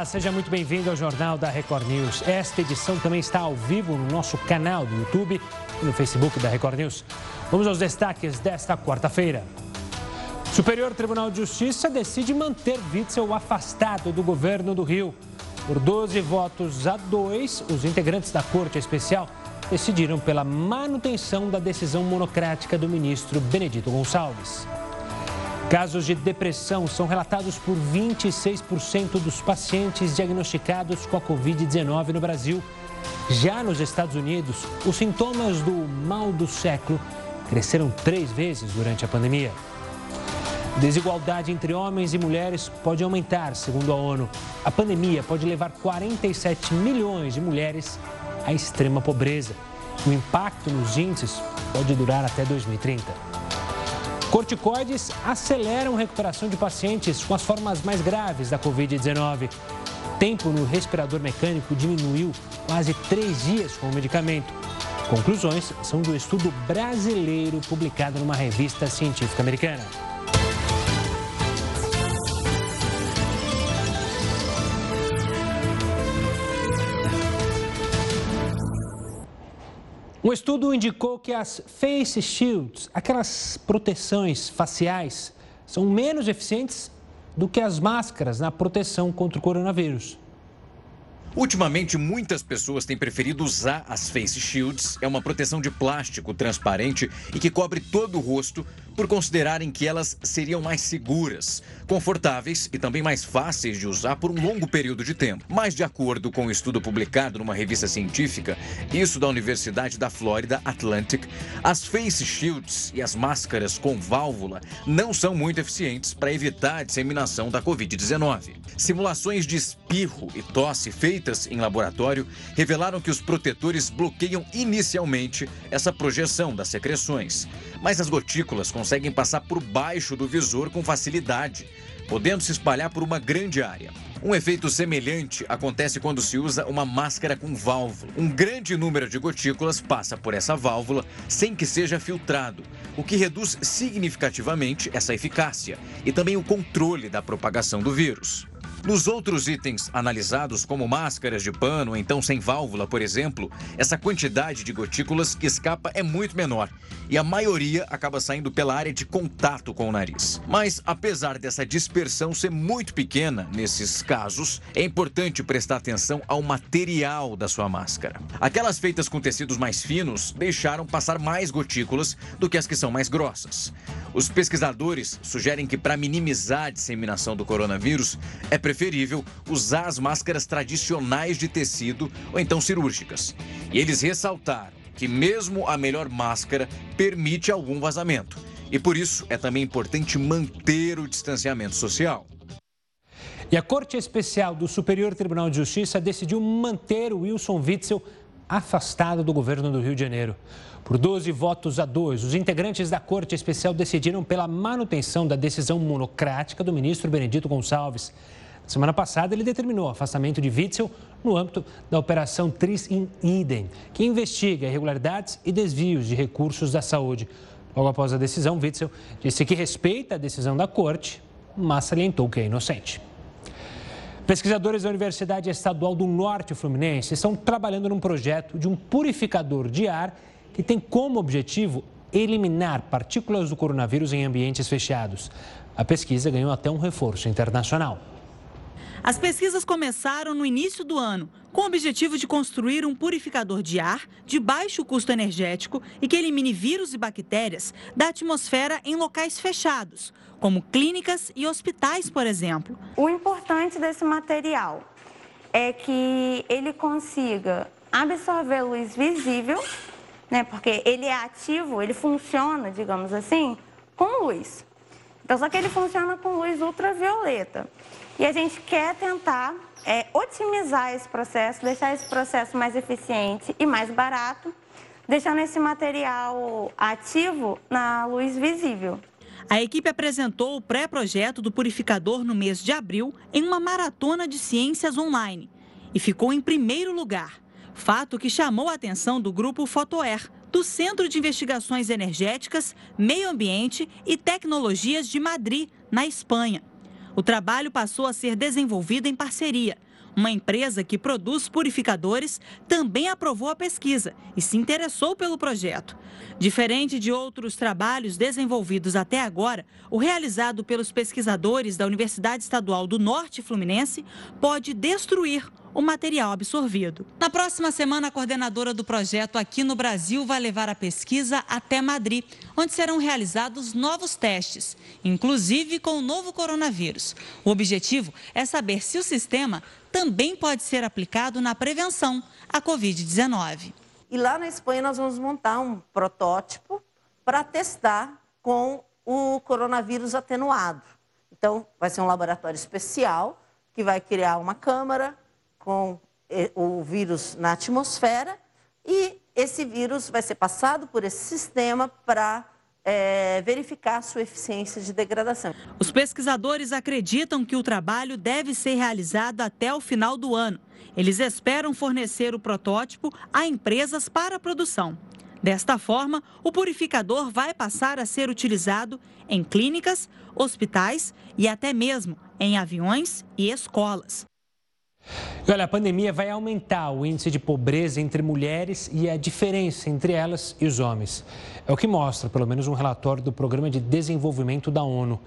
Olá, seja muito bem-vindo ao Jornal da Record News. Esta edição também está ao vivo no nosso canal do YouTube e no Facebook da Record News. Vamos aos destaques desta quarta-feira. Superior Tribunal de Justiça decide manter Witzel afastado do governo do Rio. Por 12 votos a 2, os integrantes da Corte Especial decidiram pela manutenção da decisão monocrática do ministro Benedito Gonçalves. Casos de depressão são relatados por 26% dos pacientes diagnosticados com a Covid-19 no Brasil. Já nos Estados Unidos, os sintomas do mal do século cresceram três vezes durante a pandemia. Desigualdade entre homens e mulheres pode aumentar, segundo a ONU. A pandemia pode levar 47 milhões de mulheres à extrema pobreza. O impacto nos índices pode durar até 2030. Corticoides aceleram a recuperação de pacientes com as formas mais graves da Covid-19. Tempo no respirador mecânico diminuiu quase três dias com o medicamento. Conclusões são do estudo brasileiro publicado numa revista científica americana. Um estudo indicou que as face shields, aquelas proteções faciais, são menos eficientes do que as máscaras na proteção contra o coronavírus. Ultimamente, muitas pessoas têm preferido usar as face shields. É uma proteção de plástico transparente e que cobre todo o rosto por considerarem que elas seriam mais seguras, confortáveis e também mais fáceis de usar por um longo período de tempo. Mas, de acordo com um estudo publicado numa revista científica, isso da Universidade da Flórida Atlantic, as face shields e as máscaras com válvula não são muito eficientes para evitar a disseminação da Covid-19. Simulações de espirro e tosse feitas em laboratório revelaram que os protetores bloqueiam inicialmente essa projeção das secreções, mas as gotículas conseguem passar por baixo do visor com facilidade, podendo se espalhar por uma grande área. Um efeito semelhante acontece quando se usa uma máscara com válvula. Um grande número de gotículas passa por essa válvula sem que seja filtrado, o que reduz significativamente essa eficácia e também o controle da propagação do vírus. Nos outros itens analisados, como máscaras de pano, então sem válvula, por exemplo, essa quantidade de gotículas que escapa é muito menor e a maioria acaba saindo pela área de contato com o nariz. Mas, apesar dessa dispersão ser muito pequena nesses casos, é importante prestar atenção ao material da sua máscara. Aquelas feitas com tecidos mais finos deixaram passar mais gotículas do que as que são mais grossas. Os pesquisadores sugerem que, para minimizar a disseminação do coronavírus, é preferível usar as máscaras tradicionais de tecido ou então cirúrgicas. E eles ressaltaram que, mesmo a melhor máscara, permite algum vazamento. E por isso é também importante manter o distanciamento social. E a Corte Especial do Superior Tribunal de Justiça decidiu manter o Wilson Witzel afastado do governo do Rio de Janeiro. Por 12 votos a 2, os integrantes da Corte Especial decidiram pela manutenção da decisão monocrática do ministro Benedito Gonçalves. Semana passada, ele determinou o afastamento de Witzel no âmbito da Operação Tris in Idem, que investiga irregularidades e desvios de recursos da saúde. Logo após a decisão, Witzel disse que respeita a decisão da corte, mas salientou que é inocente. Pesquisadores da Universidade Estadual do Norte Fluminense estão trabalhando num projeto de um purificador de ar que tem como objetivo eliminar partículas do coronavírus em ambientes fechados. A pesquisa ganhou até um reforço internacional. As pesquisas começaram no início do ano, com o objetivo de construir um purificador de ar de baixo custo energético e que elimine vírus e bactérias da atmosfera em locais fechados, como clínicas e hospitais, por exemplo. O importante desse material é que ele consiga absorver luz visível, né, porque ele é ativo, ele funciona, digamos assim, com luz. Então, só que ele funciona com luz ultravioleta. E a gente quer tentar é, otimizar esse processo, deixar esse processo mais eficiente e mais barato, deixando esse material ativo na luz visível. A equipe apresentou o pré-projeto do purificador no mês de abril em uma maratona de ciências online e ficou em primeiro lugar. Fato que chamou a atenção do grupo Fotoair, do Centro de Investigações Energéticas, Meio Ambiente e Tecnologias de Madrid, na Espanha. O trabalho passou a ser desenvolvido em parceria uma empresa que produz purificadores, também aprovou a pesquisa e se interessou pelo projeto. Diferente de outros trabalhos desenvolvidos até agora, o realizado pelos pesquisadores da Universidade Estadual do Norte Fluminense pode destruir o material absorvido. Na próxima semana, a coordenadora do projeto aqui no Brasil vai levar a pesquisa até Madrid, onde serão realizados novos testes, inclusive com o novo coronavírus. O objetivo é saber se o sistema também pode ser aplicado na prevenção à Covid-19. E lá na Espanha nós vamos montar um protótipo para testar com o coronavírus atenuado. Então, vai ser um laboratório especial que vai criar uma câmara com eh, o vírus na atmosfera e esse vírus vai ser passado por esse sistema para é, verificar sua eficiência de degradação. Os pesquisadores acreditam que o trabalho deve ser realizado até o final do ano. Eles esperam fornecer o protótipo a empresas para a produção. Desta forma, o purificador vai passar a ser utilizado em clínicas, hospitais e até mesmo em aviões e escolas. E olha, a pandemia vai aumentar o índice de pobreza entre mulheres e a diferença entre elas e os homens. É o que mostra, pelo menos, um relatório do Programa de Desenvolvimento da ONU.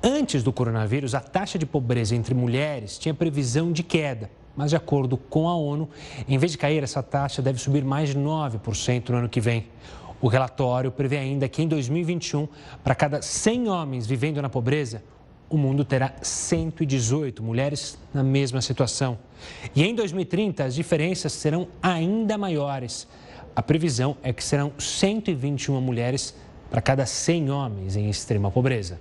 Antes do coronavírus, a taxa de pobreza entre mulheres tinha previsão de queda, mas, de acordo com a ONU, em vez de cair, essa taxa deve subir mais de 9% no ano que vem. O relatório prevê ainda que em 2021, para cada 100 homens vivendo na pobreza, o mundo terá 118 mulheres na mesma situação. E em 2030, as diferenças serão ainda maiores. A previsão é que serão 121 mulheres para cada 100 homens em extrema pobreza.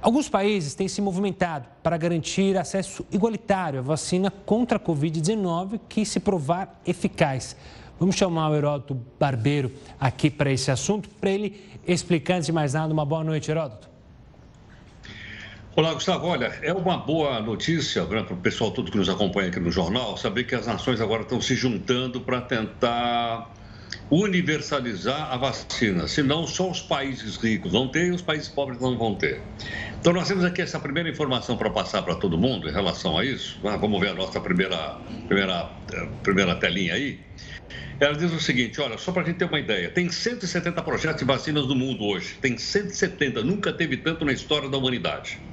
Alguns países têm se movimentado para garantir acesso igualitário à vacina contra a Covid-19 que se provar eficaz. Vamos chamar o Heródoto Barbeiro aqui para esse assunto, para ele explicar, antes de mais nada, uma boa noite, Heródoto. Olá, Gustavo. Olha, é uma boa notícia né, para o pessoal todo que nos acompanha aqui no jornal saber que as nações agora estão se juntando para tentar universalizar a vacina. Senão, só os países ricos vão ter e os países pobres não vão ter. Então, nós temos aqui essa primeira informação para passar para todo mundo em relação a isso. Ah, vamos ver a nossa primeira, primeira, eh, primeira telinha aí. Ela diz o seguinte: olha, só para a gente ter uma ideia, tem 170 projetos de vacinas no mundo hoje. Tem 170, nunca teve tanto na história da humanidade.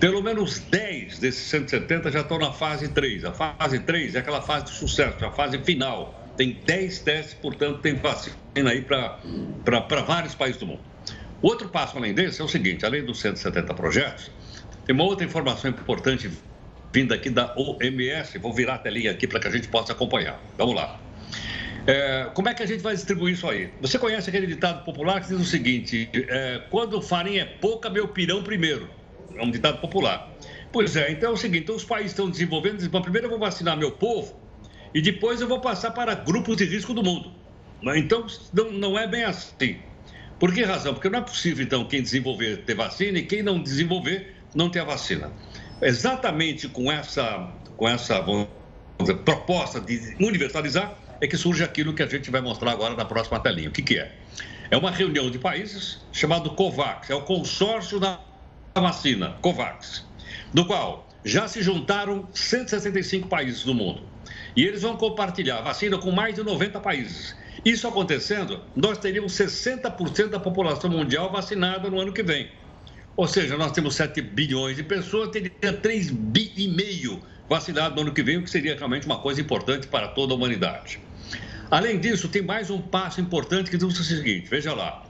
Pelo menos 10 desses 170 já estão na fase 3. A fase 3 é aquela fase de sucesso, a fase final. Tem 10 testes, portanto, tem vacina aí para vários países do mundo. Outro passo além desse é o seguinte: além dos 170 projetos, tem uma outra informação importante vinda aqui da OMS. Vou virar a telinha aqui para que a gente possa acompanhar. Vamos lá. É, como é que a gente vai distribuir isso aí? Você conhece aquele ditado popular que diz o seguinte: é, quando farinha é pouca, meu pirão primeiro é um ditado popular. Pois é, então é o seguinte: então os países estão desenvolvendo, dizem, primeiro eu vou vacinar meu povo e depois eu vou passar para grupos de risco do mundo. Então não, não é bem assim. Por que razão? Porque não é possível, então, quem desenvolver ter vacina e quem não desenvolver não ter a vacina. Exatamente com essa, com essa dizer, proposta de universalizar é que surge aquilo que a gente vai mostrar agora na próxima telinha. O que, que é? É uma reunião de países chamado COVAX, é o consórcio da vacina COVAX, do qual já se juntaram 165 países do mundo. E eles vão compartilhar a vacina com mais de 90 países. Isso acontecendo, nós teríamos 60% da população mundial vacinada no ano que vem. Ou seja, nós temos 7 bilhões de pessoas, teria 3 bi e meio vacinados no ano que vem, o que seria realmente uma coisa importante para toda a humanidade. Além disso, tem mais um passo importante que diz o seguinte: veja lá.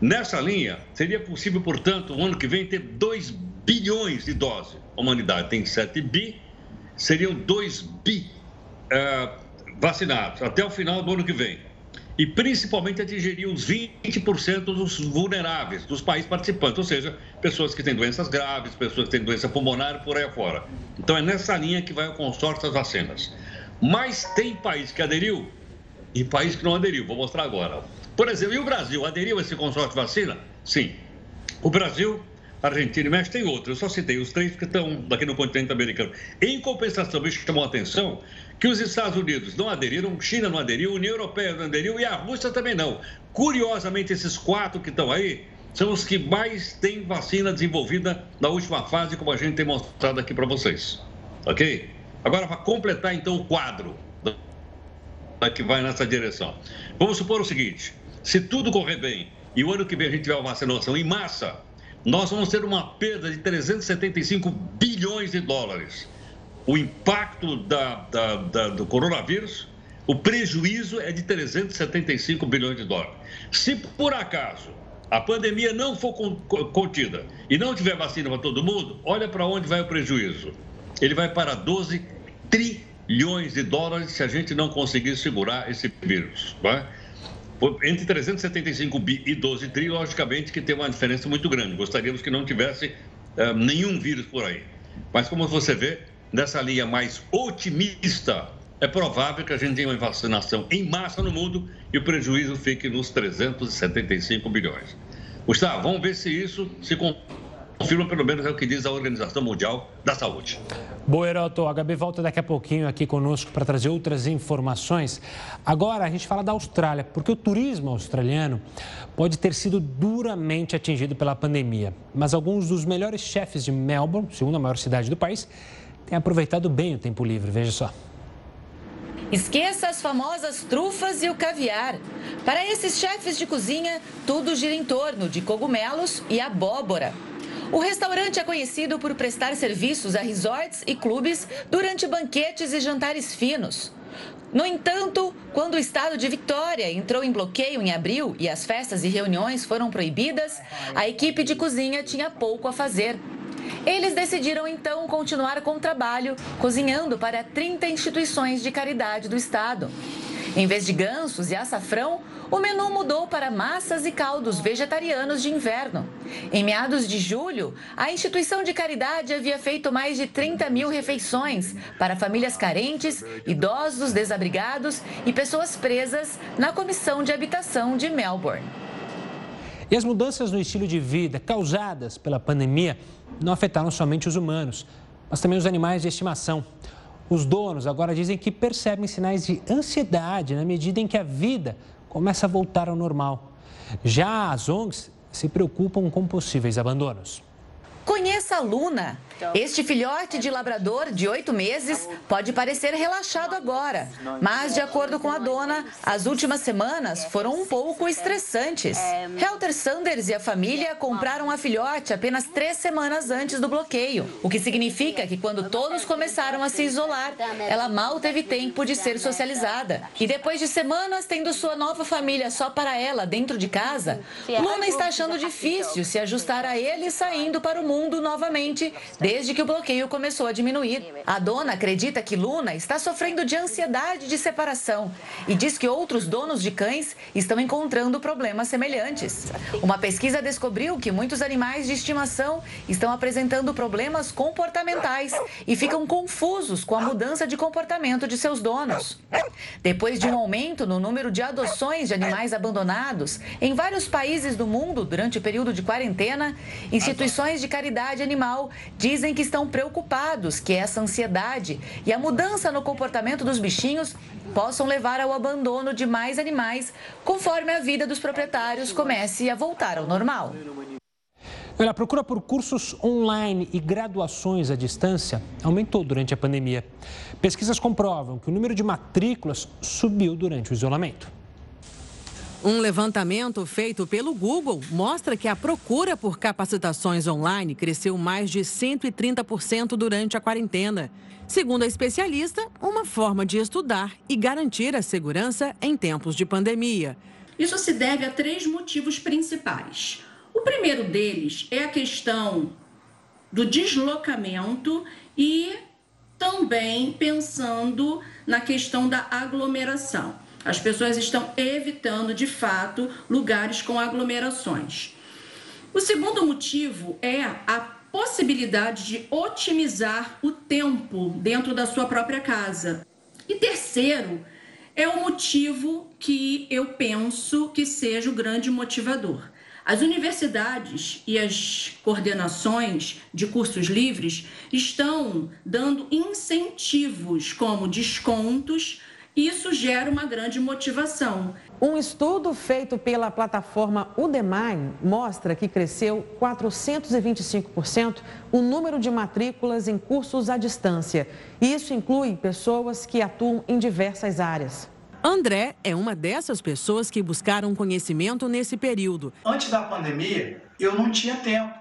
Nessa linha, seria possível, portanto, o ano que vem ter 2 bilhões de doses. A humanidade tem 7 bi, seriam 2 bi uh, vacinados até o final do ano que vem. E principalmente atingiria os 20% dos vulneráveis dos países participantes, ou seja, pessoas que têm doenças graves, pessoas que têm doença pulmonar por aí afora. Então é nessa linha que vai o consórcio das vacinas. Mas tem país que aderiu e país que não aderiu. Vou mostrar agora. Por exemplo, e o Brasil aderiu a esse consórcio de vacina? Sim. O Brasil, Argentina e México tem outros. Eu só citei os três que estão aqui no continente americano. Em compensação, me chamou a atenção que os Estados Unidos não aderiram, China não aderiu, União Europeia não aderiu e a Rússia também não. Curiosamente, esses quatro que estão aí são os que mais têm vacina desenvolvida na última fase, como a gente tem mostrado aqui para vocês. ok? Agora, para completar então o quadro que vai nessa direção. Vamos supor o seguinte: se tudo correr bem e o ano que vem a gente tiver uma vacinação em massa, nós vamos ter uma perda de 375 bilhões de dólares. O impacto da, da, da, do coronavírus, o prejuízo é de 375 bilhões de dólares. Se por acaso a pandemia não for contida e não tiver vacina para todo mundo, olha para onde vai o prejuízo. Ele vai para 12 trilhões de dólares se a gente não conseguir segurar esse vírus. Né? Entre 375 bi e 12 tri, logicamente que tem uma diferença muito grande. Gostaríamos que não tivesse uh, nenhum vírus por aí. Mas como você vê, nessa linha mais otimista, é provável que a gente tenha uma vacinação em massa no mundo e o prejuízo fique nos 375 bilhões. Gustavo, vamos ver se isso se confirma, pelo menos é o que diz a Organização Mundial da Saúde. Boa, Heroto. A HB volta daqui a pouquinho aqui conosco para trazer outras informações. Agora a gente fala da Austrália, porque o turismo australiano pode ter sido duramente atingido pela pandemia. Mas alguns dos melhores chefes de Melbourne, segunda maior cidade do país, têm aproveitado bem o tempo livre. Veja só. Esqueça as famosas trufas e o caviar. Para esses chefes de cozinha, tudo gira em torno de cogumelos e abóbora. O restaurante é conhecido por prestar serviços a resorts e clubes durante banquetes e jantares finos. No entanto, quando o estado de Vitória entrou em bloqueio em abril e as festas e reuniões foram proibidas, a equipe de cozinha tinha pouco a fazer. Eles decidiram então continuar com o trabalho, cozinhando para 30 instituições de caridade do estado. Em vez de gansos e açafrão, o menu mudou para massas e caldos vegetarianos de inverno. Em meados de julho, a instituição de caridade havia feito mais de 30 mil refeições para famílias carentes, idosos desabrigados e pessoas presas na Comissão de Habitação de Melbourne. E as mudanças no estilo de vida causadas pela pandemia não afetaram somente os humanos, mas também os animais de estimação. Os donos agora dizem que percebem sinais de ansiedade na medida em que a vida começa a voltar ao normal. Já as ONGs se preocupam com possíveis abandonos. Conheça a Luna. Este filhote de labrador de oito meses pode parecer relaxado agora, mas, de acordo com a dona, as últimas semanas foram um pouco estressantes. Helter Sanders e a família compraram a filhote apenas três semanas antes do bloqueio, o que significa que, quando todos começaram a se isolar, ela mal teve tempo de ser socializada. E depois de semanas tendo sua nova família só para ela dentro de casa, Luna está achando difícil se ajustar a ele saindo para o mundo novamente desde que o bloqueio começou a diminuir. A dona acredita que Luna está sofrendo de ansiedade de separação e diz que outros donos de cães estão encontrando problemas semelhantes. Uma pesquisa descobriu que muitos animais de estimação estão apresentando problemas comportamentais e ficam confusos com a mudança de comportamento de seus donos. Depois de um aumento no número de adoções de animais abandonados em vários países do mundo durante o período de quarentena, instituições de caridade animal dizem dizem que estão preocupados que essa ansiedade e a mudança no comportamento dos bichinhos possam levar ao abandono de mais animais, conforme a vida dos proprietários comece a voltar ao normal. A procura por cursos online e graduações à distância aumentou durante a pandemia. Pesquisas comprovam que o número de matrículas subiu durante o isolamento. Um levantamento feito pelo Google mostra que a procura por capacitações online cresceu mais de 130% durante a quarentena. Segundo a especialista, uma forma de estudar e garantir a segurança em tempos de pandemia. Isso se deve a três motivos principais. O primeiro deles é a questão do deslocamento e também pensando na questão da aglomeração. As pessoas estão evitando, de fato, lugares com aglomerações. O segundo motivo é a possibilidade de otimizar o tempo dentro da sua própria casa. E terceiro, é o motivo que eu penso que seja o grande motivador. As universidades e as coordenações de cursos livres estão dando incentivos como descontos isso gera uma grande motivação. Um estudo feito pela plataforma Udemy mostra que cresceu 425% o número de matrículas em cursos à distância. Isso inclui pessoas que atuam em diversas áreas. André é uma dessas pessoas que buscaram conhecimento nesse período. Antes da pandemia, eu não tinha tempo.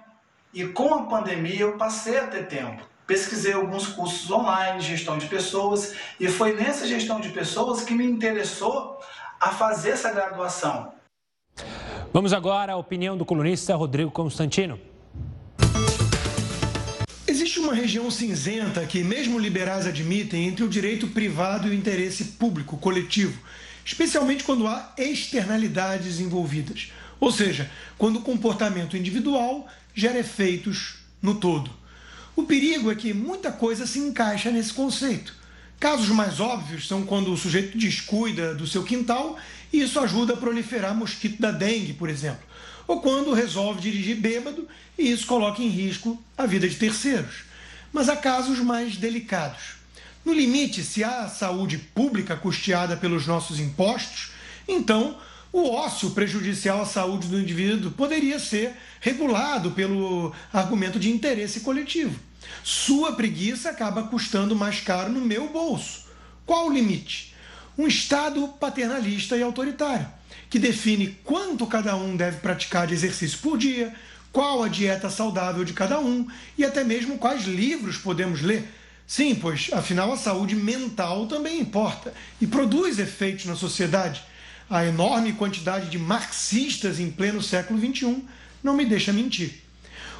E com a pandemia, eu passei a ter tempo pesquisei alguns cursos online, gestão de pessoas, e foi nessa gestão de pessoas que me interessou a fazer essa graduação. Vamos agora à opinião do colunista Rodrigo Constantino. Existe uma região cinzenta que, mesmo liberais admitem, entre o direito privado e o interesse público, coletivo, especialmente quando há externalidades envolvidas. Ou seja, quando o comportamento individual gera efeitos no todo. O perigo é que muita coisa se encaixa nesse conceito. Casos mais óbvios são quando o sujeito descuida do seu quintal e isso ajuda a proliferar mosquito da dengue, por exemplo. Ou quando resolve dirigir bêbado e isso coloca em risco a vida de terceiros. Mas há casos mais delicados. No limite, se há saúde pública custeada pelos nossos impostos, então o ócio prejudicial à saúde do indivíduo poderia ser regulado pelo argumento de interesse coletivo. Sua preguiça acaba custando mais caro no meu bolso. Qual o limite? Um Estado paternalista e autoritário, que define quanto cada um deve praticar de exercício por dia, qual a dieta saudável de cada um e até mesmo quais livros podemos ler. Sim, pois afinal a saúde mental também importa e produz efeitos na sociedade. A enorme quantidade de marxistas em pleno século XXI não me deixa mentir.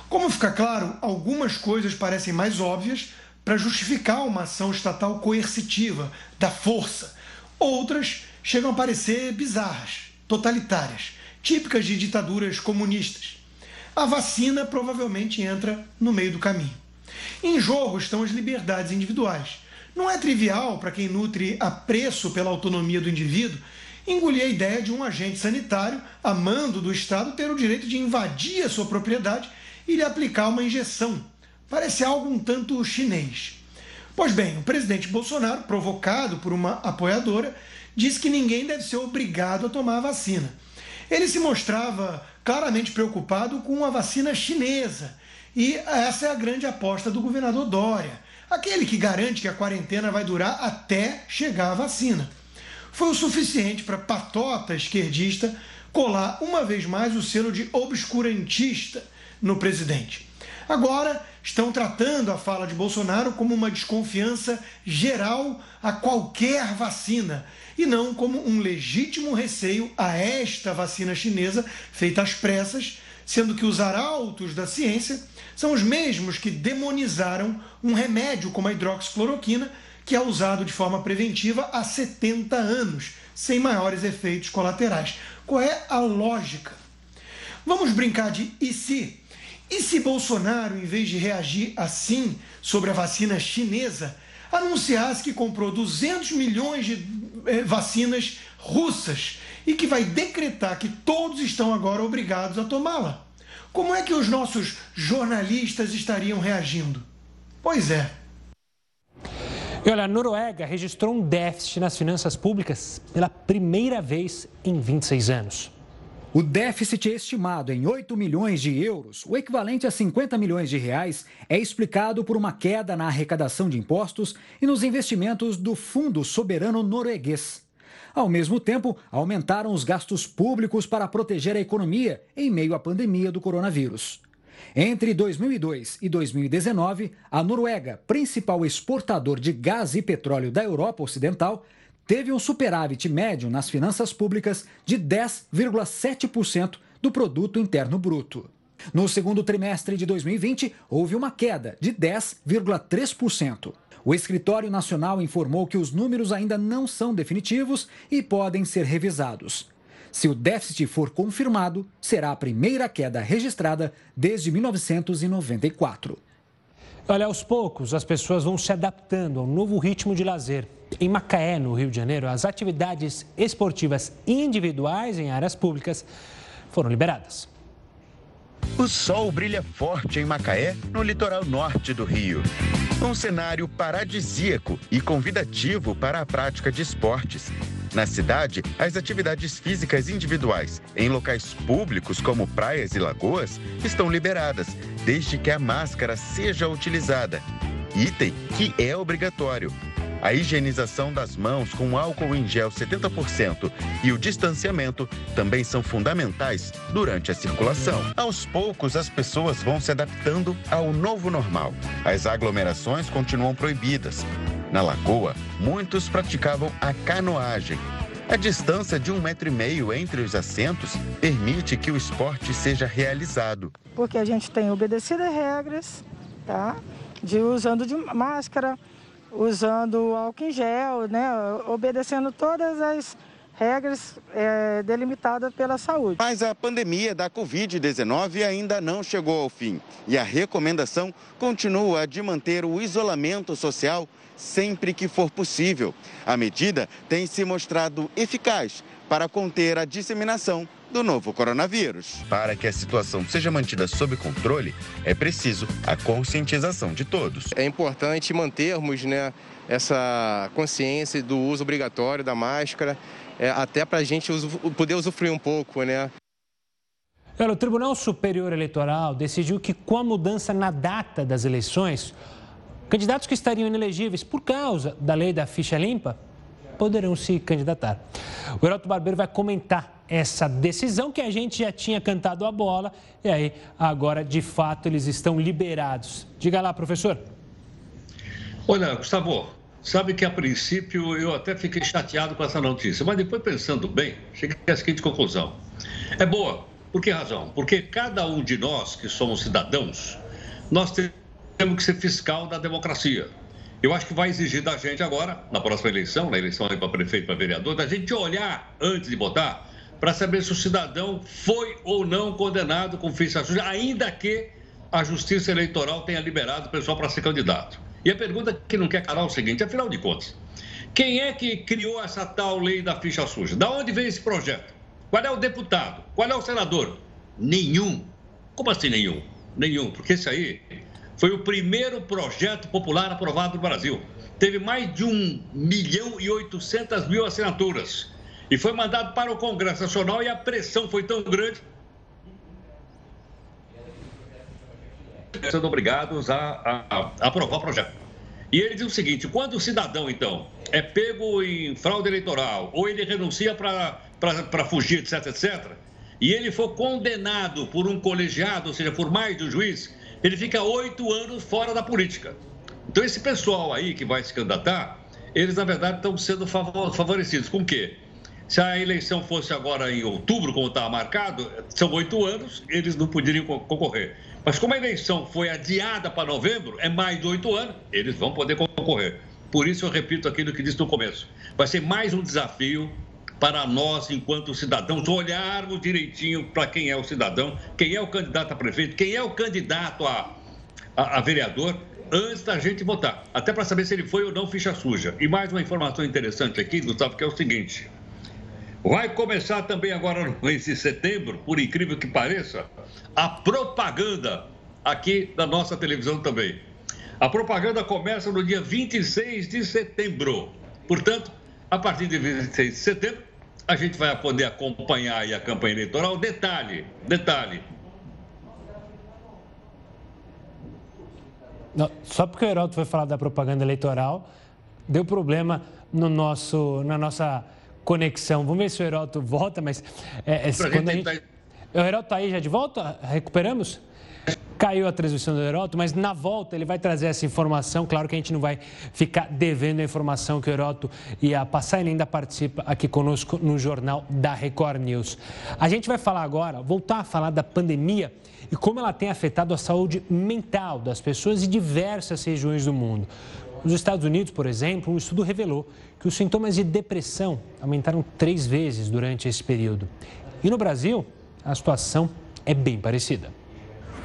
Como fica claro, algumas coisas parecem mais óbvias para justificar uma ação estatal coercitiva, da força. Outras chegam a parecer bizarras, totalitárias, típicas de ditaduras comunistas. A vacina provavelmente entra no meio do caminho. Em jogo estão as liberdades individuais. Não é trivial para quem nutre apreço pela autonomia do indivíduo engolir a ideia de um agente sanitário, a mando do Estado, ter o direito de invadir a sua propriedade e lhe aplicar uma injeção. Parece algo um tanto chinês. Pois bem, o presidente Bolsonaro, provocado por uma apoiadora, disse que ninguém deve ser obrigado a tomar a vacina. Ele se mostrava claramente preocupado com a vacina chinesa. E essa é a grande aposta do governador Dória, aquele que garante que a quarentena vai durar até chegar a vacina. Foi o suficiente para patota esquerdista colar uma vez mais o selo de obscurantista no presidente. Agora estão tratando a fala de Bolsonaro como uma desconfiança geral a qualquer vacina e não como um legítimo receio a esta vacina chinesa feita às pressas, sendo que os arautos da ciência são os mesmos que demonizaram um remédio como a hidroxicloroquina, que é usado de forma preventiva há 70 anos, sem maiores efeitos colaterais. Qual é a lógica? Vamos brincar de e se? E se Bolsonaro, em vez de reagir assim sobre a vacina chinesa, anunciasse que comprou 200 milhões de eh, vacinas russas e que vai decretar que todos estão agora obrigados a tomá-la? Como é que os nossos jornalistas estariam reagindo? Pois é. E olha, a Noruega registrou um déficit nas finanças públicas pela primeira vez em 26 anos. O déficit estimado em 8 milhões de euros, o equivalente a 50 milhões de reais, é explicado por uma queda na arrecadação de impostos e nos investimentos do Fundo Soberano Norueguês. Ao mesmo tempo, aumentaram os gastos públicos para proteger a economia em meio à pandemia do coronavírus. Entre 2002 e 2019, a Noruega, principal exportador de gás e petróleo da Europa Ocidental, teve um superávit médio nas finanças públicas de 10,7% do produto interno bruto. No segundo trimestre de 2020, houve uma queda de 10,3%. O Escritório Nacional informou que os números ainda não são definitivos e podem ser revisados. Se o déficit for confirmado, será a primeira queda registrada desde 1994. Olha, aos poucos as pessoas vão se adaptando ao novo ritmo de lazer. Em Macaé, no Rio de Janeiro, as atividades esportivas individuais em áreas públicas foram liberadas. O sol brilha forte em Macaé, no litoral norte do Rio. Um cenário paradisíaco e convidativo para a prática de esportes. Na cidade, as atividades físicas individuais em locais públicos como praias e lagoas estão liberadas, desde que a máscara seja utilizada. Item que é obrigatório. A higienização das mãos com álcool em gel 70% e o distanciamento também são fundamentais durante a circulação. Aos poucos, as pessoas vão se adaptando ao novo normal. As aglomerações continuam proibidas. Na lagoa, muitos praticavam a canoagem. A distância de um metro e meio entre os assentos permite que o esporte seja realizado. Porque a gente tem obedecido as regras, tá? De usando de máscara, usando álcool em gel, né, obedecendo todas as regras é, delimitadas pela saúde. Mas a pandemia da Covid-19 ainda não chegou ao fim e a recomendação continua de manter o isolamento social sempre que for possível. A medida tem se mostrado eficaz para conter a disseminação do novo coronavírus. Para que a situação seja mantida sob controle, é preciso a conscientização de todos. É importante mantermos né, essa consciência do uso obrigatório da máscara, é, até para a gente poder usufruir um pouco, né? O Tribunal Superior Eleitoral decidiu que, com a mudança na data das eleições, candidatos que estariam inelegíveis por causa da lei da ficha limpa poderão se candidatar. O Heroto Barbeiro vai comentar essa decisão que a gente já tinha cantado a bola e aí agora de fato eles estão liberados. Diga lá, professor. Olha, Gustavo, sabe que a princípio eu até fiquei chateado com essa notícia, mas depois pensando bem, cheguei à seguinte conclusão. É boa. Por que razão? Porque cada um de nós que somos cidadãos, nós temos que ser fiscal da democracia. Eu acho que vai exigir da gente agora, na próxima eleição, na eleição para prefeito, para vereador, da gente olhar antes de votar para saber se o cidadão foi ou não condenado com ficha suja, ainda que a Justiça Eleitoral tenha liberado o pessoal para ser candidato. E a pergunta que não quer calar é o seguinte: afinal de contas, quem é que criou essa tal lei da ficha suja? Da onde veio esse projeto? Qual é o deputado? Qual é o senador? Nenhum. Como assim nenhum? Nenhum, porque esse aí foi o primeiro projeto popular aprovado no Brasil. Teve mais de 1 milhão e 800 mil assinaturas. E foi mandado para o Congresso Nacional e a pressão foi tão grande sendo obrigados a, a, a, aprovar o projeto. E ele diz o seguinte: quando o cidadão, então, é pego em fraude eleitoral, ou ele renuncia para fugir, etc, etc, e ele for condenado por um colegiado, ou seja, por mais de um juiz, ele fica oito anos fora da política. Então, esse pessoal aí que vai se candidatar, eles, na verdade, estão sendo favorecidos. Com quê? Se a eleição fosse agora em outubro, como estava marcado, são oito anos, eles não poderiam concorrer. Mas como a eleição foi adiada para novembro, é mais de oito anos, eles vão poder concorrer. Por isso eu repito aquilo que disse no começo. Vai ser mais um desafio para nós, enquanto cidadãos, olharmos direitinho para quem é o cidadão, quem é o candidato a prefeito, quem é o candidato a, a, a vereador, antes da gente votar. Até para saber se ele foi ou não ficha suja. E mais uma informação interessante aqui, Gustavo, que é o seguinte. Vai começar também agora no mês de setembro, por incrível que pareça, a propaganda aqui da nossa televisão também. A propaganda começa no dia 26 de setembro. Portanto, a partir de 26 de setembro, a gente vai poder acompanhar a campanha eleitoral. Detalhe, detalhe. Não, só porque o Heraldo foi falar da propaganda eleitoral, deu problema no nosso, na nossa conexão. Vamos ver se o Heraldo volta, mas... É, é, quando a gente... O Heraldo está aí já de volta? Recuperamos? Caiu a transmissão do Heroto, mas na volta ele vai trazer essa informação. Claro que a gente não vai ficar devendo a informação que o Heroto ia passar. Ele ainda participa aqui conosco no Jornal da Record News. A gente vai falar agora, voltar a falar da pandemia e como ela tem afetado a saúde mental das pessoas em diversas regiões do mundo. Nos Estados Unidos, por exemplo, um estudo revelou que os sintomas de depressão aumentaram três vezes durante esse período. E no Brasil, a situação é bem parecida.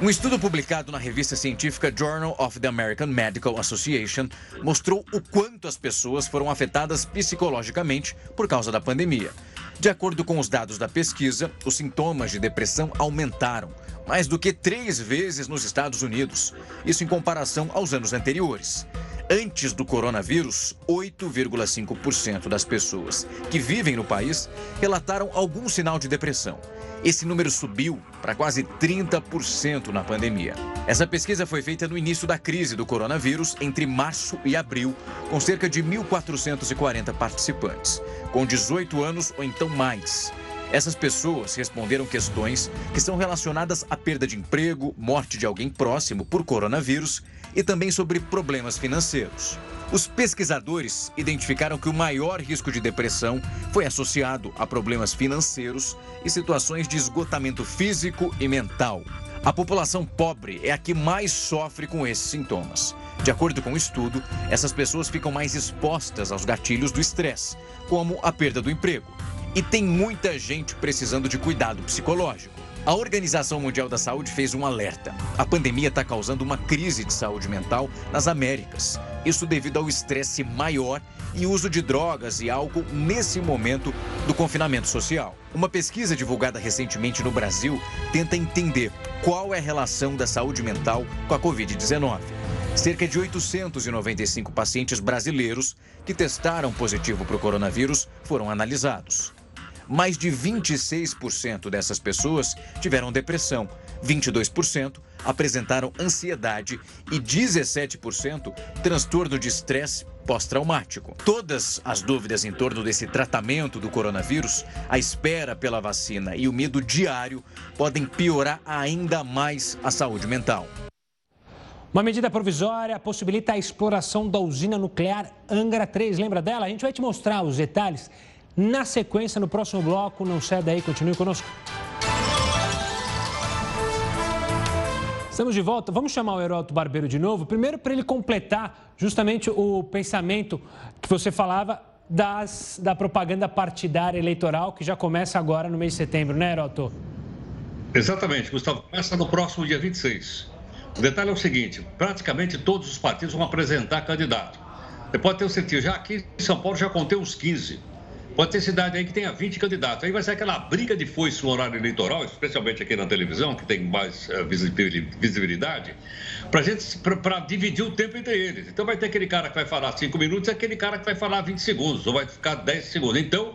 Um estudo publicado na revista científica Journal of the American Medical Association mostrou o quanto as pessoas foram afetadas psicologicamente por causa da pandemia. De acordo com os dados da pesquisa, os sintomas de depressão aumentaram mais do que três vezes nos Estados Unidos, isso em comparação aos anos anteriores. Antes do coronavírus, 8,5% das pessoas que vivem no país relataram algum sinal de depressão. Esse número subiu para quase 30% na pandemia. Essa pesquisa foi feita no início da crise do coronavírus, entre março e abril, com cerca de 1.440 participantes, com 18 anos ou então mais. Essas pessoas responderam questões que são relacionadas à perda de emprego, morte de alguém próximo por coronavírus e também sobre problemas financeiros. Os pesquisadores identificaram que o maior risco de depressão foi associado a problemas financeiros e situações de esgotamento físico e mental. A população pobre é a que mais sofre com esses sintomas. De acordo com o estudo, essas pessoas ficam mais expostas aos gatilhos do estresse, como a perda do emprego. E tem muita gente precisando de cuidado psicológico. A Organização Mundial da Saúde fez um alerta. A pandemia está causando uma crise de saúde mental nas Américas. Isso devido ao estresse maior e uso de drogas e álcool nesse momento do confinamento social. Uma pesquisa divulgada recentemente no Brasil tenta entender qual é a relação da saúde mental com a Covid-19. Cerca de 895 pacientes brasileiros que testaram positivo para o coronavírus foram analisados. Mais de 26% dessas pessoas tiveram depressão, 22% apresentaram ansiedade e 17% transtorno de estresse pós-traumático. Todas as dúvidas em torno desse tratamento do coronavírus, a espera pela vacina e o medo diário podem piorar ainda mais a saúde mental. Uma medida provisória possibilita a exploração da usina nuclear Angra 3. Lembra dela? A gente vai te mostrar os detalhes na sequência, no próximo bloco, não sai daí, continue conosco. Estamos de volta. Vamos chamar o Heródoto Barbeiro de novo. Primeiro, para ele completar justamente o pensamento que você falava das, da propaganda partidária eleitoral, que já começa agora no mês de setembro, né, Heródoto? Exatamente, Gustavo. Começa no próximo dia 26. O detalhe é o seguinte: praticamente todos os partidos vão apresentar candidato. Você pode ter certeza, já aqui em São Paulo já contei uns 15. Pode ter cidade aí que tenha 20 candidatos. Aí vai ser aquela briga de foice no horário eleitoral, especialmente aqui na televisão, que tem mais uh, visibilidade, para dividir o tempo entre eles. Então vai ter aquele cara que vai falar 5 minutos e aquele cara que vai falar 20 segundos, ou vai ficar 10 segundos. Então,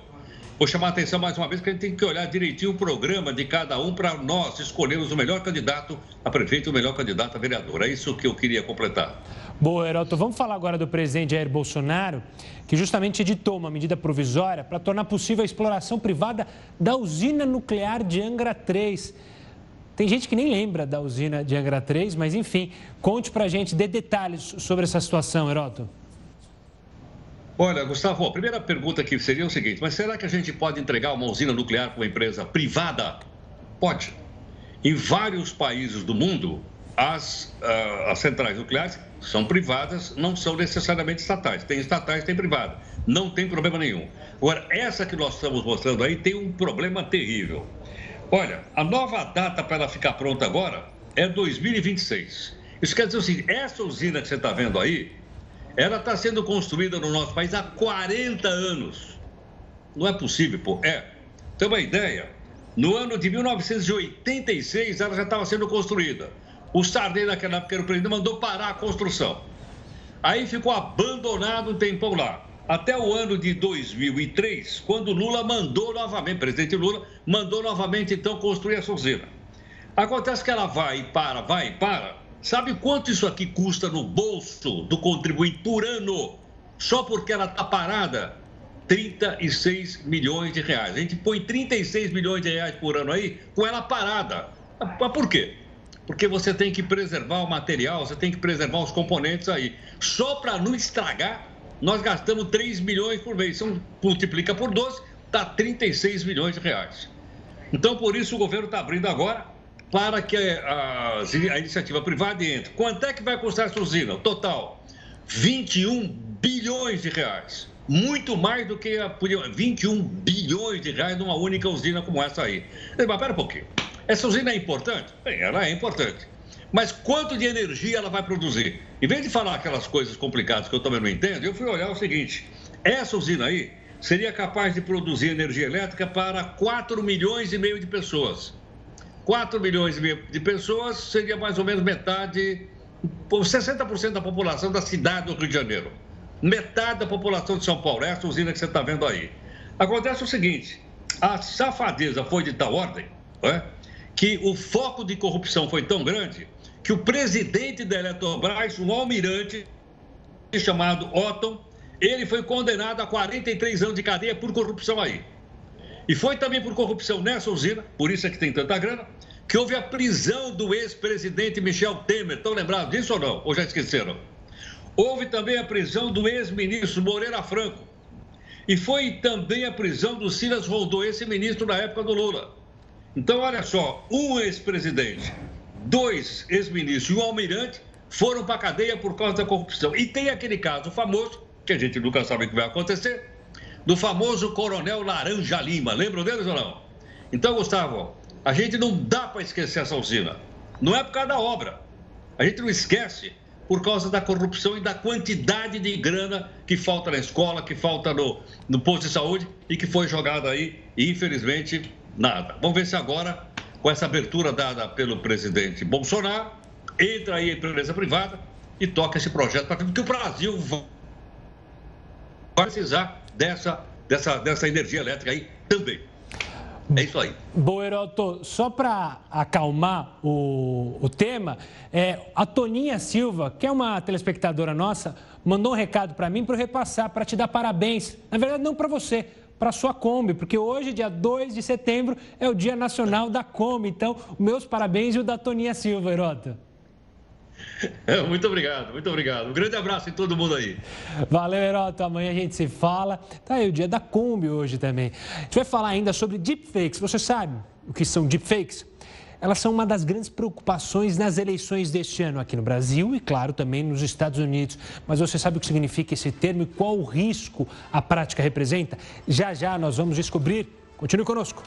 vou chamar a atenção mais uma vez que a gente tem que olhar direitinho o programa de cada um para nós escolhermos o melhor candidato a prefeito e o melhor candidato a vereador. É isso que eu queria completar. Boa, Heroto. Vamos falar agora do presidente Jair Bolsonaro, que justamente editou uma medida provisória para tornar possível a exploração privada da usina nuclear de Angra 3. Tem gente que nem lembra da usina de Angra 3, mas enfim, conte para a gente, dê detalhes sobre essa situação, Heroto. Olha, Gustavo, a primeira pergunta aqui seria o seguinte: mas será que a gente pode entregar uma usina nuclear para uma empresa privada? Pode. Em vários países do mundo, as, uh, as centrais nucleares são privadas, não são necessariamente estatais. Tem estatais, tem privada. Não tem problema nenhum. Agora, essa que nós estamos mostrando aí tem um problema terrível. Olha, a nova data para ela ficar pronta agora é 2026. Isso quer dizer o seguinte: essa usina que você está vendo aí, ela está sendo construída no nosso país há 40 anos. Não é possível, pô. É. Tem uma ideia? No ano de 1986, ela já estava sendo construída. O Sarney, naquela época, era o presidente, mandou parar a construção. Aí ficou abandonado um tempão lá. Até o ano de 2003, quando Lula mandou novamente, presidente Lula mandou novamente, então, construir essa usina. Acontece que ela vai e para, vai e para. Sabe quanto isso aqui custa no bolso do contribuinte por ano? Só porque ela está parada? 36 milhões de reais. A gente põe 36 milhões de reais por ano aí com ela parada. Mas por quê? Porque você tem que preservar o material, você tem que preservar os componentes aí. Só para não estragar, nós gastamos 3 milhões por mês. Então, multiplica por 12, dá 36 milhões de reais. Então, por isso, o governo está abrindo agora para que a, a, iniciativa privada entre. Quanto é que vai custar essa usina? Total, 21 bilhões de reais. Muito mais do que a, 21 bilhões de reais numa única usina como essa aí. Mas, pera um pouquinho. Essa usina é importante? Bem, ela é importante. Mas quanto de energia ela vai produzir? Em vez de falar aquelas coisas complicadas que eu também não entendo, eu fui olhar o seguinte: essa usina aí seria capaz de produzir energia elétrica para 4 milhões e meio de pessoas. 4 milhões e meio de pessoas seria mais ou menos metade, 60% da população da cidade do Rio de Janeiro. Metade da população de São Paulo, essa usina que você está vendo aí. Acontece o seguinte: a safadeza foi de tal ordem é? Que o foco de corrupção foi tão grande que o presidente da Eletrobras, um almirante chamado Otton, ele foi condenado a 43 anos de cadeia por corrupção aí. E foi também por corrupção nessa usina, por isso é que tem tanta grana, que houve a prisão do ex-presidente Michel Temer. Estão lembrados disso ou não? Ou já esqueceram? Houve também a prisão do ex-ministro Moreira Franco. E foi também a prisão do Silas Rondô, esse ministro na época do Lula. Então, olha só, um ex-presidente, dois ex-ministros e um almirante foram para a cadeia por causa da corrupção. E tem aquele caso famoso, que a gente nunca sabe o que vai acontecer, do famoso coronel Laranja Lima. Lembram deles ou não? Então, Gustavo, a gente não dá para esquecer essa usina. Não é por causa da obra. A gente não esquece por causa da corrupção e da quantidade de grana que falta na escola, que falta no, no posto de saúde e que foi jogada aí, e infelizmente, nada. Vamos ver se agora, com essa abertura dada pelo presidente Bolsonaro, entra aí a empresa privada e toca esse projeto para que o Brasil vai precisar dessa, dessa, dessa energia elétrica aí também. É isso aí. Boa, Heroto, só para acalmar o, o tema, é, a Toninha Silva, que é uma telespectadora nossa, mandou um recado para mim para eu repassar, para te dar parabéns. Na verdade, não para você, para sua Kombi, porque hoje, dia 2 de setembro, é o Dia Nacional da Kombi. Então, meus parabéns e o da Toninha Silva, Heroto. Muito obrigado, muito obrigado. Um grande abraço em todo mundo aí. Valeu, Heroto. Amanhã a gente se fala. Tá aí o dia da Kombi hoje também. A gente vai falar ainda sobre deepfakes. Você sabe o que são deepfakes? Elas são uma das grandes preocupações nas eleições deste ano aqui no Brasil e, claro, também nos Estados Unidos. Mas você sabe o que significa esse termo e qual o risco a prática representa? Já já nós vamos descobrir. Continue conosco.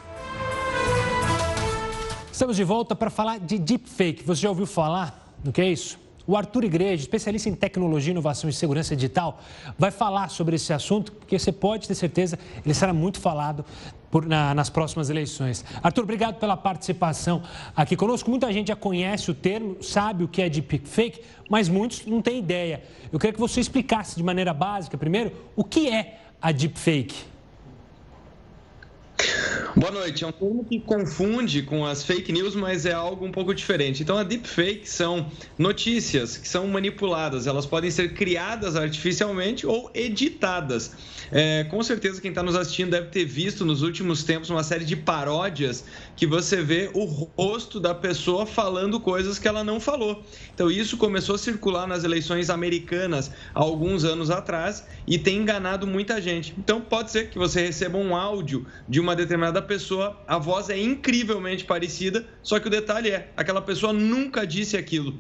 Estamos de volta para falar de deepfake. Você já ouviu falar do que é isso? O Arthur Igreja, especialista em tecnologia, inovação e segurança digital, vai falar sobre esse assunto, porque você pode ter certeza, ele será muito falado por, na, nas próximas eleições. Arthur, obrigado pela participação aqui conosco. Muita gente já conhece o termo, sabe o que é deepfake, mas muitos não têm ideia. Eu queria que você explicasse de maneira básica, primeiro, o que é a deepfake. Boa noite. É um termo que confunde com as fake news, mas é algo um pouco diferente. Então, a deepfake são notícias que são manipuladas. Elas podem ser criadas artificialmente ou editadas. É, com certeza, quem está nos assistindo deve ter visto nos últimos tempos uma série de paródias que você vê o rosto da pessoa falando coisas que ela não falou. Então, isso começou a circular nas eleições americanas há alguns anos atrás e tem enganado muita gente. Então, pode ser que você receba um áudio de uma determinada pessoa, a voz é incrivelmente parecida, só que o detalhe é, aquela pessoa nunca disse aquilo.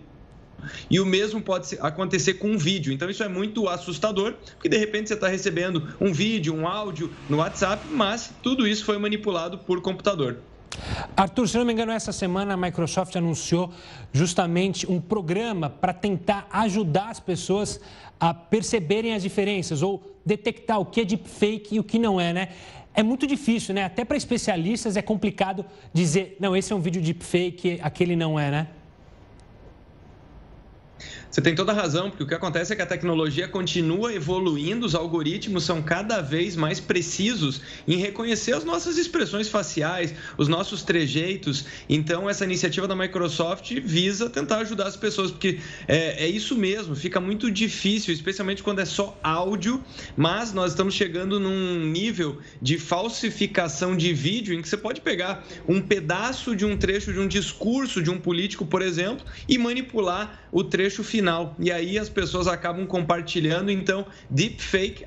E o mesmo pode acontecer com um vídeo. Então isso é muito assustador, porque de repente você está recebendo um vídeo, um áudio no WhatsApp, mas tudo isso foi manipulado por computador. Arthur, se não me engano, essa semana a Microsoft anunciou justamente um programa para tentar ajudar as pessoas a perceberem as diferenças ou detectar o que é deepfake e o que não é, né? É muito difícil, né? Até para especialistas é complicado dizer, não, esse é um vídeo deepfake, aquele não é, né? Você tem toda a razão, porque o que acontece é que a tecnologia continua evoluindo, os algoritmos são cada vez mais precisos em reconhecer as nossas expressões faciais, os nossos trejeitos. Então, essa iniciativa da Microsoft visa tentar ajudar as pessoas, porque é, é isso mesmo, fica muito difícil, especialmente quando é só áudio, mas nós estamos chegando num nível de falsificação de vídeo em que você pode pegar um pedaço de um trecho de um discurso de um político, por exemplo, e manipular o trecho final final. E aí as pessoas acabam compartilhando, então deepfake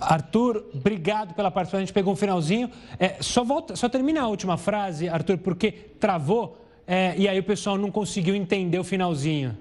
Arthur, obrigado pela participação. A gente pegou um finalzinho. É, só, volta, só termina a última frase, Arthur, porque travou é, e aí o pessoal não conseguiu entender o finalzinho.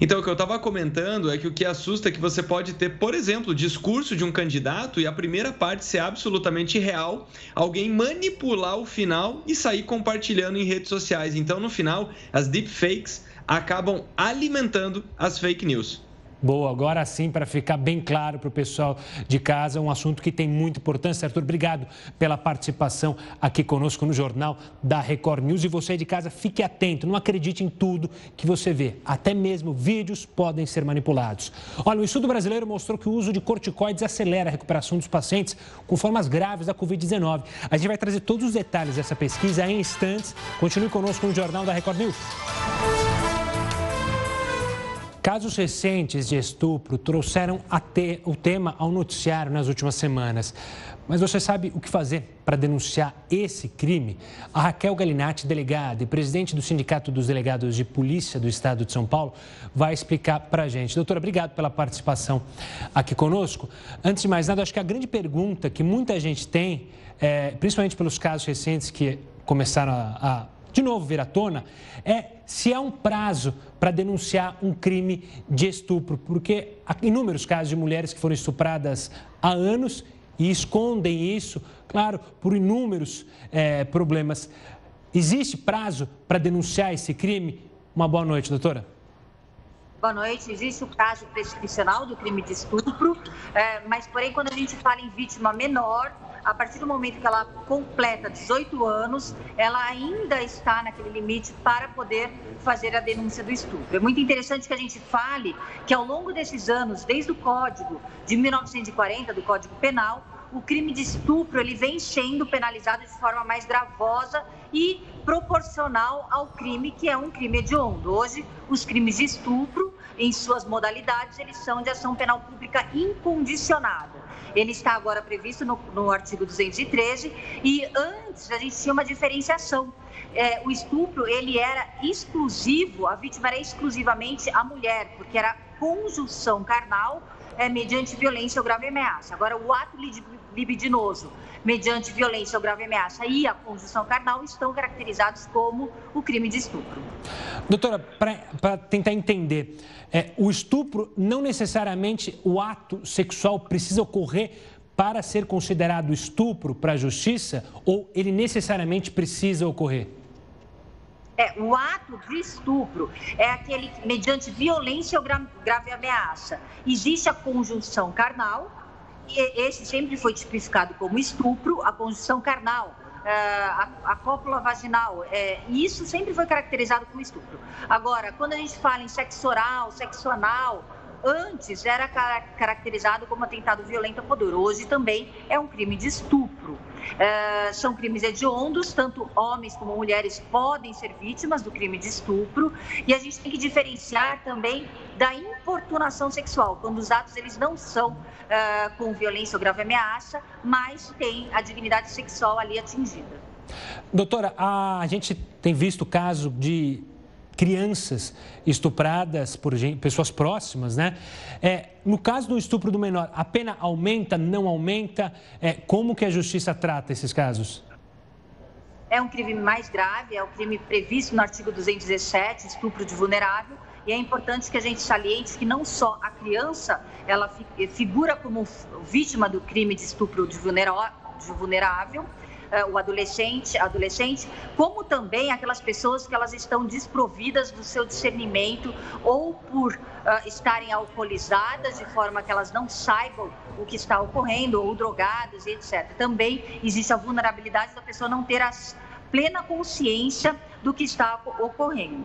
Então, o que eu estava comentando é que o que assusta é que você pode ter, por exemplo, o discurso de um candidato e a primeira parte ser absolutamente real, alguém manipular o final e sair compartilhando em redes sociais. Então, no final, as deepfakes acabam alimentando as fake news. Boa, agora sim, para ficar bem claro para o pessoal de casa, um assunto que tem muita importância. Arthur, obrigado pela participação aqui conosco no Jornal da Record News. E você de casa, fique atento, não acredite em tudo que você vê. Até mesmo vídeos podem ser manipulados. Olha, o estudo brasileiro mostrou que o uso de corticoides acelera a recuperação dos pacientes com formas graves da Covid-19. A gente vai trazer todos os detalhes dessa pesquisa em instantes. Continue conosco no Jornal da Record News. Casos recentes de estupro trouxeram te, o tema ao noticiário nas últimas semanas. Mas você sabe o que fazer para denunciar esse crime? A Raquel Galinatti, delegada e presidente do Sindicato dos Delegados de Polícia do Estado de São Paulo, vai explicar para a gente. Doutora, obrigado pela participação aqui conosco. Antes de mais nada, acho que a grande pergunta que muita gente tem, é, principalmente pelos casos recentes que começaram a, a de novo vir à tona, é se há um prazo para denunciar um crime de estupro, porque há inúmeros casos de mulheres que foram estupradas há anos e escondem isso, claro, por inúmeros é, problemas. Existe prazo para denunciar esse crime? Uma boa noite, doutora. Boa noite. Existe o prazo prescricional do crime de estupro, é, mas, porém, quando a gente fala em vítima menor, a partir do momento que ela completa 18 anos, ela ainda está naquele limite para poder fazer a denúncia do estupro. É muito interessante que a gente fale que ao longo desses anos, desde o Código de 1940, do Código Penal, o crime de estupro ele vem sendo penalizado de forma mais gravosa e proporcional ao crime que é um crime hediondo. Hoje, os crimes de estupro, em suas modalidades, eles são de ação penal pública incondicionada. Ele está agora previsto no, no artigo 213 e antes a gente tinha uma diferenciação. É, o estupro ele era exclusivo, a vítima era exclusivamente a mulher, porque era conjunção carnal é, mediante violência ou grave ameaça. Agora, o ato libidinoso mediante violência ou grave ameaça e a conjunção carnal estão caracterizados como o crime de estupro. Doutora, para tentar entender, é, o estupro não necessariamente o ato sexual precisa ocorrer para ser considerado estupro para a justiça ou ele necessariamente precisa ocorrer? É, o ato de estupro é aquele mediante violência ou grave ameaça. Existe a conjunção carnal, esse sempre foi tipificado como estupro, a conjunção carnal, é, a, cópula vaginal, é, isso sempre foi caracterizado como estupro. Agora, quando a gente fala em sexo oral, sexo anal, antes era caracterizado como atentado violento a pudor, hoje também é um crime de estupro. É, são crimes hediondos, tanto homens como mulheres podem ser vítimas do crime de estupro, e a gente tem que diferenciar também da importunação sexual, quando os atos eles não são é, com violência ou grave ameaça, mas tem a dignidade sexual ali atingida. Doutora, a gente tem visto o caso de crianças estupradas por gente, pessoas próximas, né? É, no caso do estupro do menor, a pena aumenta, não aumenta? É, como que a justiça trata esses casos? É um crime mais grave, é o um crime previsto no artigo 217, estupro de vulnerável, e é importante que a gente saliente que não só a criança, ela figura como vítima do crime de estupro de vulnerável, o adolescente, adolescente, como também aquelas pessoas que elas estão desprovidas do seu discernimento ou por uh, estarem alcoolizadas de forma que elas não saibam o que está ocorrendo ou drogadas etc. Também existe a vulnerabilidade da pessoa não ter a plena consciência do que está ocorrendo.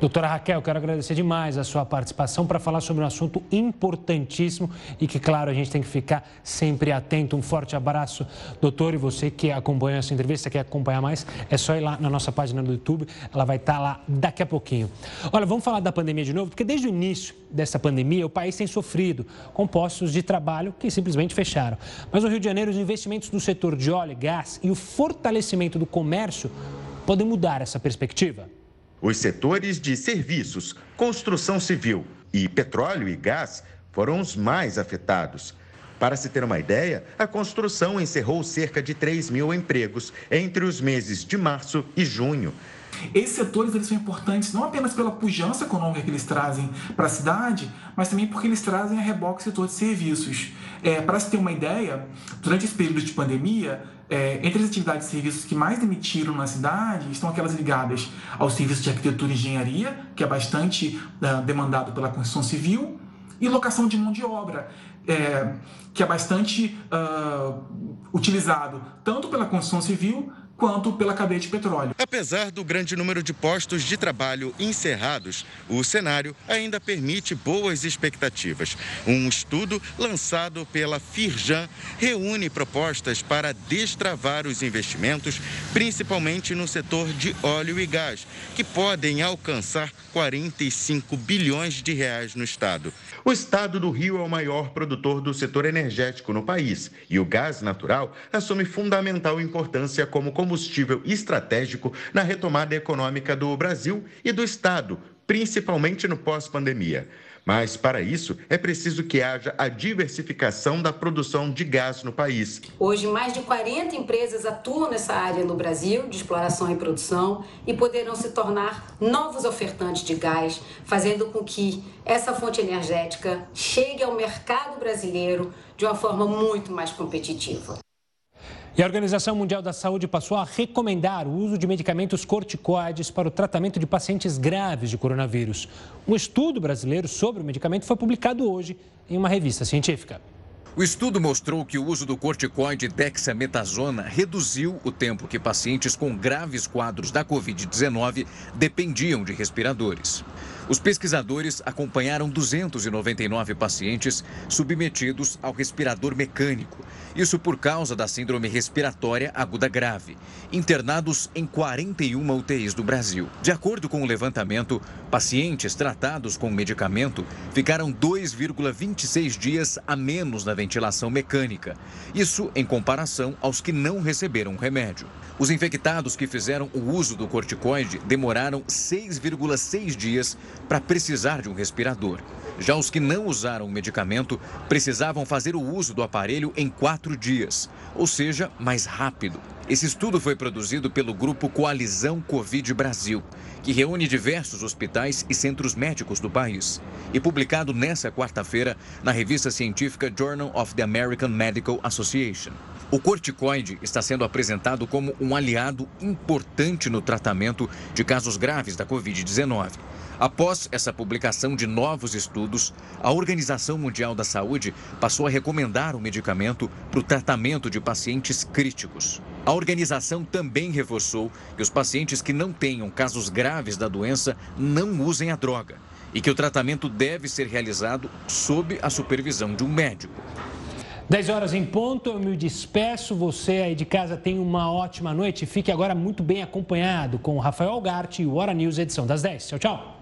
Doutora Raquel, quero agradecer demais a sua participação para falar sobre um assunto importantíssimo e que, claro, a gente tem que ficar sempre atento. Um forte abraço, doutor. E você que acompanha essa entrevista, quer acompanhar mais, é só ir lá na nossa página do YouTube, ela vai estar lá daqui a pouquinho. Olha, vamos falar da pandemia de novo, porque desde o início dessa pandemia, o país tem sofrido com postos de trabalho que simplesmente fecharam. Mas no Rio de Janeiro, os investimentos no setor de óleo e gás e o fortalecimento do comércio podem mudar essa perspectiva. Os setores de serviços, construção civil e petróleo e gás foram os mais afetados. Para se ter uma ideia, a construção encerrou cerca de 3 mil empregos entre os meses de março e junho. Esses setores eles são importantes não apenas pela pujança econômica que eles trazem para a cidade, mas também porque eles trazem a reboque setor de serviços. É, para se ter uma ideia, durante esse período de pandemia, é, entre as atividades e serviços que mais demitiram na cidade estão aquelas ligadas aos serviços de arquitetura e engenharia, que é bastante uh, demandado pela construção civil, e locação de mão de obra, é, que é bastante uh, utilizado tanto pela construção civil quanto pela cadeia de petróleo. Apesar do grande número de postos de trabalho encerrados, o cenário ainda permite boas expectativas. Um estudo lançado pela Firjan reúne propostas para destravar os investimentos, principalmente no setor de óleo e gás, que podem alcançar 45 bilhões de reais no estado. O estado do Rio é o maior produtor do setor energético no país e o gás natural assume fundamental importância como combustível estratégico na retomada econômica do Brasil e do estado, principalmente no pós-pandemia. Mas, para isso, é preciso que haja a diversificação da produção de gás no país. Hoje, mais de 40 empresas atuam nessa área no Brasil, de exploração e produção, e poderão se tornar novos ofertantes de gás, fazendo com que essa fonte energética chegue ao mercado brasileiro de uma forma muito mais competitiva. E a Organização Mundial da Saúde passou a recomendar o uso de medicamentos corticoides para o tratamento de pacientes graves de coronavírus. Um estudo brasileiro sobre o medicamento foi publicado hoje em uma revista científica. O estudo mostrou que o uso do corticoide dexametasona reduziu o tempo que pacientes com graves quadros da Covid-19 dependiam de respiradores. Os pesquisadores acompanharam 299 pacientes submetidos ao respirador mecânico, isso por causa da síndrome respiratória aguda grave, internados em 41 UTIs do Brasil. De acordo com o levantamento, pacientes tratados com medicamento ficaram 2,26 dias a menos na ventilação mecânica, isso em comparação aos que não receberam remédio. Os infectados que fizeram o uso do corticoide demoraram 6,6 dias para precisar de um respirador. Já os que não usaram o medicamento precisavam fazer o uso do aparelho em quatro dias, ou seja, mais rápido. Esse estudo foi produzido pelo grupo Coalizão Covid Brasil, que reúne diversos hospitais e centros médicos do país, e publicado nesta quarta-feira na revista científica Journal of the American Medical Association. O corticoide está sendo apresentado como um aliado importante no tratamento de casos graves da Covid-19. Após essa publicação de novos estudos, a Organização Mundial da Saúde passou a recomendar o medicamento para o tratamento de pacientes críticos. A organização também reforçou que os pacientes que não tenham casos graves da doença não usem a droga e que o tratamento deve ser realizado sob a supervisão de um médico. 10 horas em ponto, eu me despeço. Você aí de casa tem uma ótima noite. Fique agora muito bem acompanhado com o Rafael Algarte e o Hora News, edição das 10. Tchau, tchau.